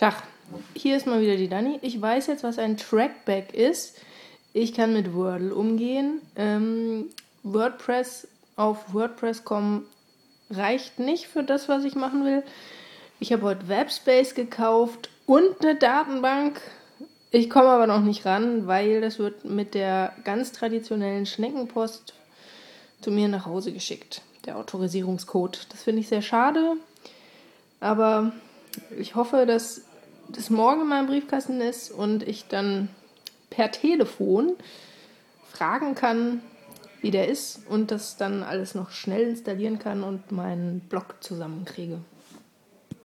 Tag, hier ist mal wieder die Dani. Ich weiß jetzt, was ein Trackback ist. Ich kann mit Wordle umgehen. Ähm, WordPress auf WordPress kommen reicht nicht für das, was ich machen will. Ich habe heute Webspace gekauft und eine Datenbank. Ich komme aber noch nicht ran, weil das wird mit der ganz traditionellen Schneckenpost zu mir nach Hause geschickt. Der Autorisierungscode. Das finde ich sehr schade. Aber ich hoffe, dass das morgen in meinem Briefkasten ist und ich dann per Telefon fragen kann, wie der ist und das dann alles noch schnell installieren kann und meinen Blog zusammenkriege.